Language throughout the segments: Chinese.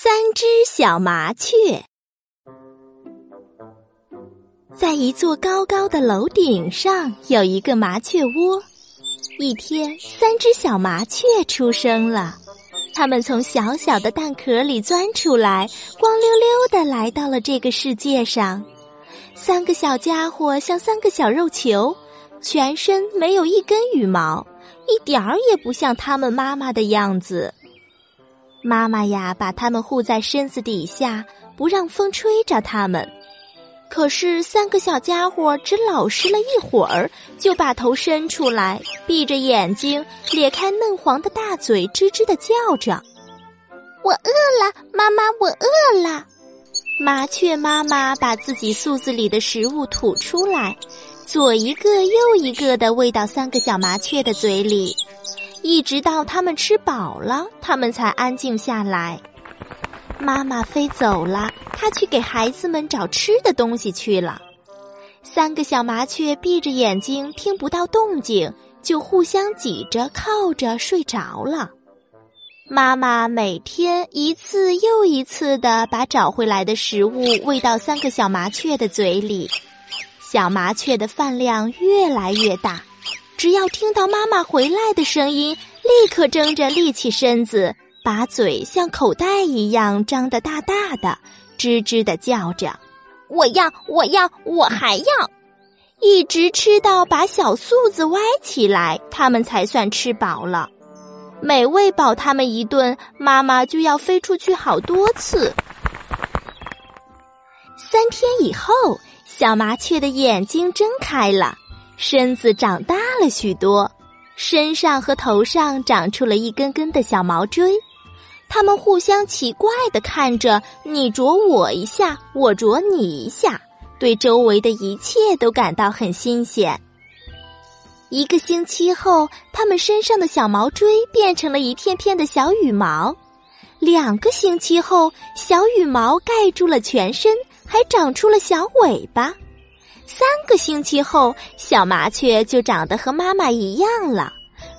三只小麻雀在一座高高的楼顶上，有一个麻雀窝。一天，三只小麻雀出生了，它们从小小的蛋壳里钻出来，光溜溜的来到了这个世界上。三个小家伙像三个小肉球，全身没有一根羽毛，一点儿也不像他们妈妈的样子。妈妈呀，把它们护在身子底下，不让风吹着它们。可是三个小家伙只老实了一会儿，就把头伸出来，闭着眼睛，咧开嫩黄的大嘴，吱吱的叫着：“我饿了，妈妈，我饿了。”麻雀妈妈把自己肚子里的食物吐出来，左一个右一个的喂到三个小麻雀的嘴里。一直到它们吃饱了，它们才安静下来。妈妈飞走了，她去给孩子们找吃的东西去了。三个小麻雀闭着眼睛，听不到动静，就互相挤着靠着睡着了。妈妈每天一次又一次的把找回来的食物喂到三个小麻雀的嘴里，小麻雀的饭量越来越大。只要听到妈妈回来的声音，立刻睁着立起身子，把嘴像口袋一样张得大大的，吱吱的叫着：“我要，我要，我还要！”一直吃到把小肚子歪起来，他们才算吃饱了。每喂饱他们一顿，妈妈就要飞出去好多次。三天以后，小麻雀的眼睛睁开了。身子长大了许多，身上和头上长出了一根根的小毛锥，它们互相奇怪的看着，你啄我一下，我啄你一下，对周围的一切都感到很新鲜。一个星期后，它们身上的小毛锥变成了一片片的小羽毛；两个星期后，小羽毛盖住了全身，还长出了小尾巴。三个星期后，小麻雀就长得和妈妈一样了，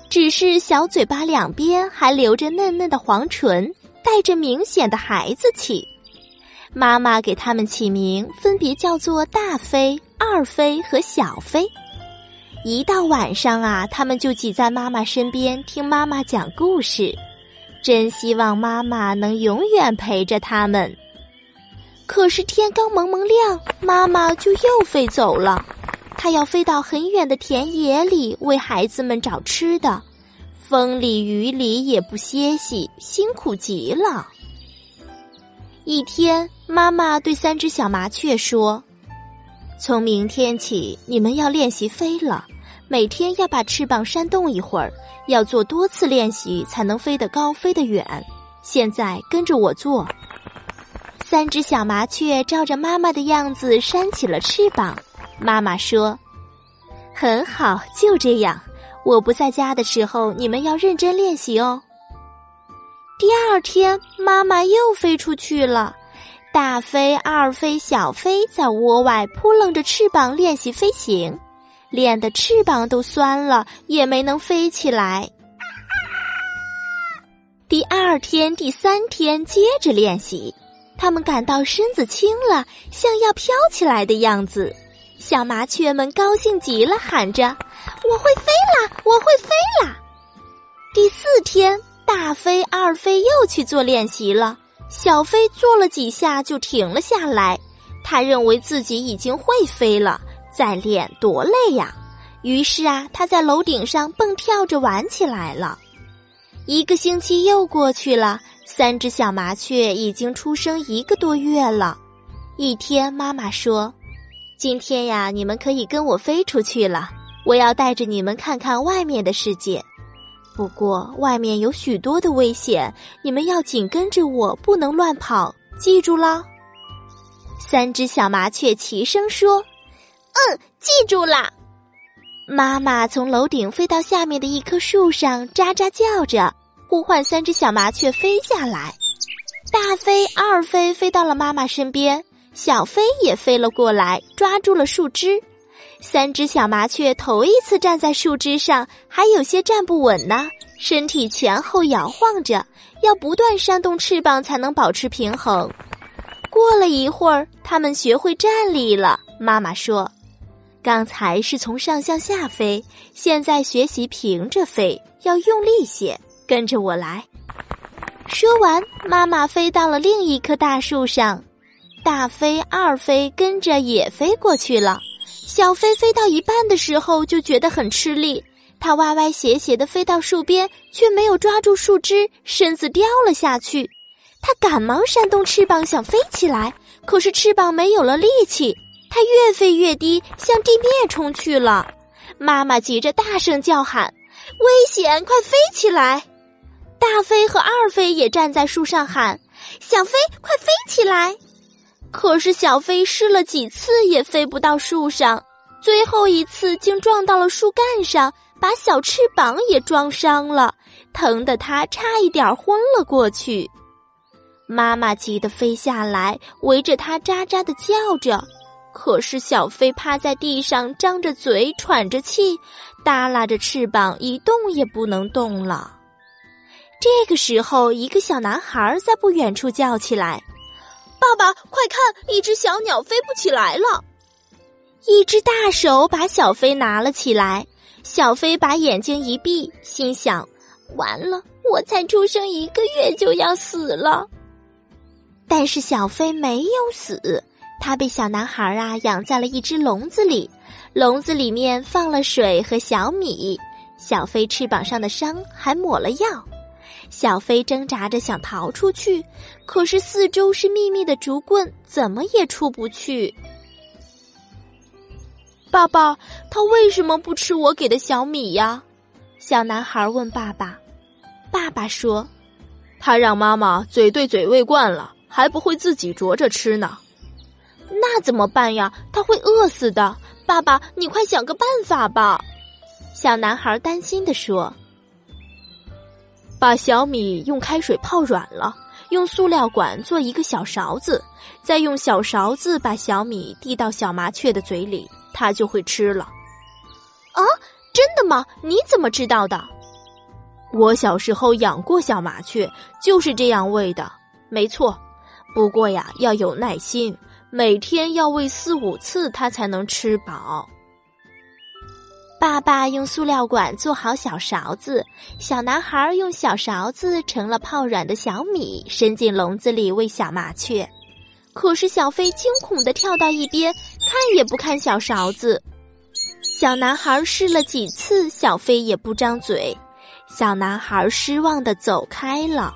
只是小嘴巴两边还留着嫩嫩的黄唇，带着明显的孩子气。妈妈给它们起名，分别叫做大飞、二飞和小飞。一到晚上啊，它们就挤在妈妈身边听妈妈讲故事，真希望妈妈能永远陪着它们。可是天刚蒙蒙亮，妈妈就又飞走了。她要飞到很远的田野里为孩子们找吃的，风里雨里也不歇息，辛苦极了。一天，妈妈对三只小麻雀说：“从明天起，你们要练习飞了，每天要把翅膀扇动一会儿，要做多次练习才能飞得高，飞得远。现在跟着我做。”三只小麻雀照着妈妈的样子扇起了翅膀。妈妈说：“很好，就这样。我不在家的时候，你们要认真练习哦。”第二天，妈妈又飞出去了。大飞、二飞、小飞在窝外扑棱着翅膀练习飞行，练的翅膀都酸了，也没能飞起来。第二天、第三天接着练习。他们感到身子轻了，像要飘起来的样子。小麻雀们高兴极了，喊着：“我会飞啦！我会飞啦！”第四天，大飞、二飞又去做练习了。小飞做了几下就停了下来，他认为自己已经会飞了，再练多累呀。于是啊，他在楼顶上蹦跳着玩起来了。一个星期又过去了。三只小麻雀已经出生一个多月了。一天，妈妈说：“今天呀，你们可以跟我飞出去了。我要带着你们看看外面的世界。不过，外面有许多的危险，你们要紧跟着我，不能乱跑。记住了。”三只小麻雀齐声说：“嗯，记住了。”妈妈从楼顶飞到下面的一棵树上，喳喳叫着。呼唤三只小麻雀飞下来，大飞、二飞飞到了妈妈身边，小飞也飞了过来，抓住了树枝。三只小麻雀头一次站在树枝上，还有些站不稳呢，身体前后摇晃着，要不断扇动翅膀才能保持平衡。过了一会儿，它们学会站立了。妈妈说：“刚才是从上向下飞，现在学习平着飞，要用力些。跟着我来。”说完，妈妈飞到了另一棵大树上，大飞、二飞跟着也飞过去了。小飞飞到一半的时候就觉得很吃力，它歪歪斜斜的飞到树边，却没有抓住树枝，身子掉了下去。它赶忙扇动翅膀想飞起来，可是翅膀没有了力气，它越飞越低，向地面冲去了。妈妈急着大声叫喊：“危险！快飞起来！”大飞和二飞也站在树上喊：“小飞，快飞起来！”可是小飞试了几次也飞不到树上，最后一次竟撞到了树干上，把小翅膀也撞伤了，疼得他差一点昏了过去。妈妈急得飞下来，围着他喳喳的叫着，可是小飞趴在地上，张着嘴喘着气，耷拉着翅膀，一动也不能动了。这个时候，一个小男孩在不远处叫起来：“爸爸，快看，一只小鸟飞不起来了！”一只大手把小飞拿了起来。小飞把眼睛一闭，心想：“完了，我才出生一个月就要死了。”但是小飞没有死，他被小男孩啊养在了一只笼子里，笼子里面放了水和小米。小飞翅膀上的伤还抹了药。小飞挣扎着想逃出去，可是四周是密密的竹棍，怎么也出不去。爸爸，他为什么不吃我给的小米呀？小男孩问爸爸。爸爸说：“他让妈妈嘴对嘴喂惯了，还不会自己啄着吃呢。”那怎么办呀？他会饿死的。爸爸，你快想个办法吧！小男孩担心的说。把小米用开水泡软了，用塑料管做一个小勺子，再用小勺子把小米递到小麻雀的嘴里，它就会吃了。啊，真的吗？你怎么知道的？我小时候养过小麻雀，就是这样喂的。没错，不过呀，要有耐心，每天要喂四五次，它才能吃饱。爸爸用塑料管做好小勺子，小男孩用小勺子盛了泡软的小米，伸进笼子里喂小麻雀。可是小飞惊恐的跳到一边，看也不看小勺子。小男孩试了几次，小飞也不张嘴。小男孩失望的走开了。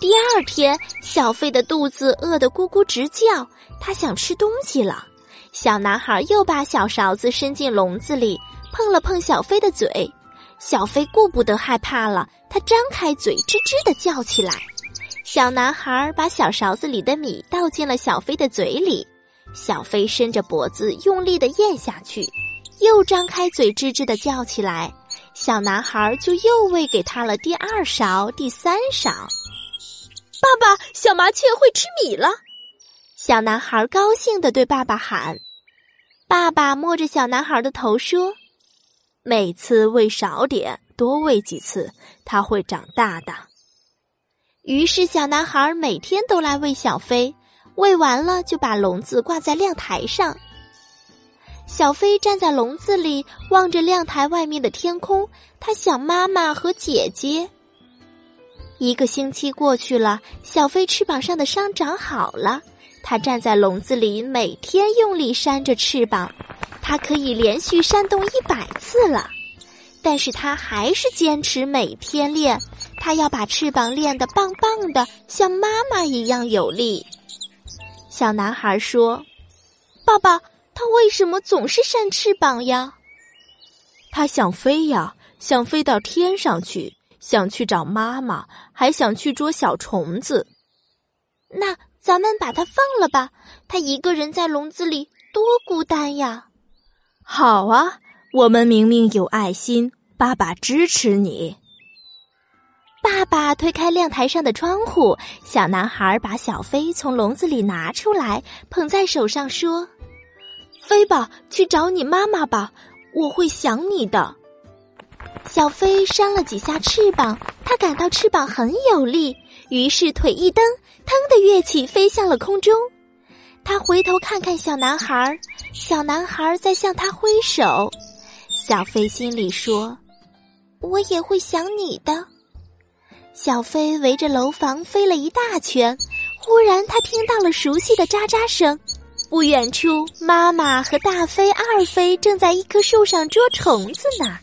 第二天，小飞的肚子饿得咕咕直叫，他想吃东西了。小男孩又把小勺子伸进笼子里，碰了碰小飞的嘴。小飞顾不得害怕了，他张开嘴，吱吱的叫起来。小男孩把小勺子里的米倒进了小飞的嘴里，小飞伸着脖子用力的咽下去，又张开嘴，吱吱的叫起来。小男孩就又喂给他了第二勺、第三勺。爸爸，小麻雀会吃米了。小男孩高兴的对爸爸喊：“爸爸摸着小男孩的头说，每次喂少点，多喂几次，它会长大的。”于是小男孩每天都来喂小飞，喂完了就把笼子挂在亮台上。小飞站在笼子里，望着亮台外面的天空，他想妈妈和姐姐。一个星期过去了，小飞翅膀上的伤长好了。它站在笼子里，每天用力扇着翅膀，它可以连续扇动一百次了。但是它还是坚持每天练，它要把翅膀练得棒棒的，像妈妈一样有力。小男孩说：“爸爸，它为什么总是扇翅膀呀？”它想飞呀，想飞到天上去，想去找妈妈，还想去捉小虫子。那。咱们把它放了吧，它一个人在笼子里多孤单呀！好啊，我们明明有爱心，爸爸支持你。爸爸推开亮台上的窗户，小男孩把小飞从笼子里拿出来，捧在手上说：“飞吧，去找你妈妈吧，我会想你的。小飞扇了几下翅膀，他感到翅膀很有力，于是腿一蹬，腾的跃起，飞向了空中。他回头看看小男孩，小男孩在向他挥手。小飞心里说：“我也会想你的。”小飞围着楼房飞了一大圈，忽然他听到了熟悉的喳喳声。不远处，妈妈和大飞、二飞正在一棵树上捉虫子呢。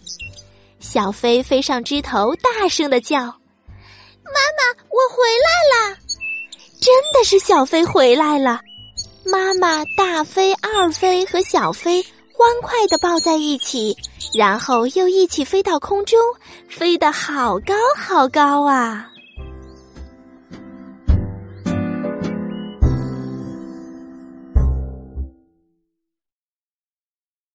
小飞飞上枝头，大声的叫：“妈妈，我回来了！”真的是小飞回来了。妈妈、大飞、二飞和小飞欢快的抱在一起，然后又一起飞到空中，飞得好高好高啊！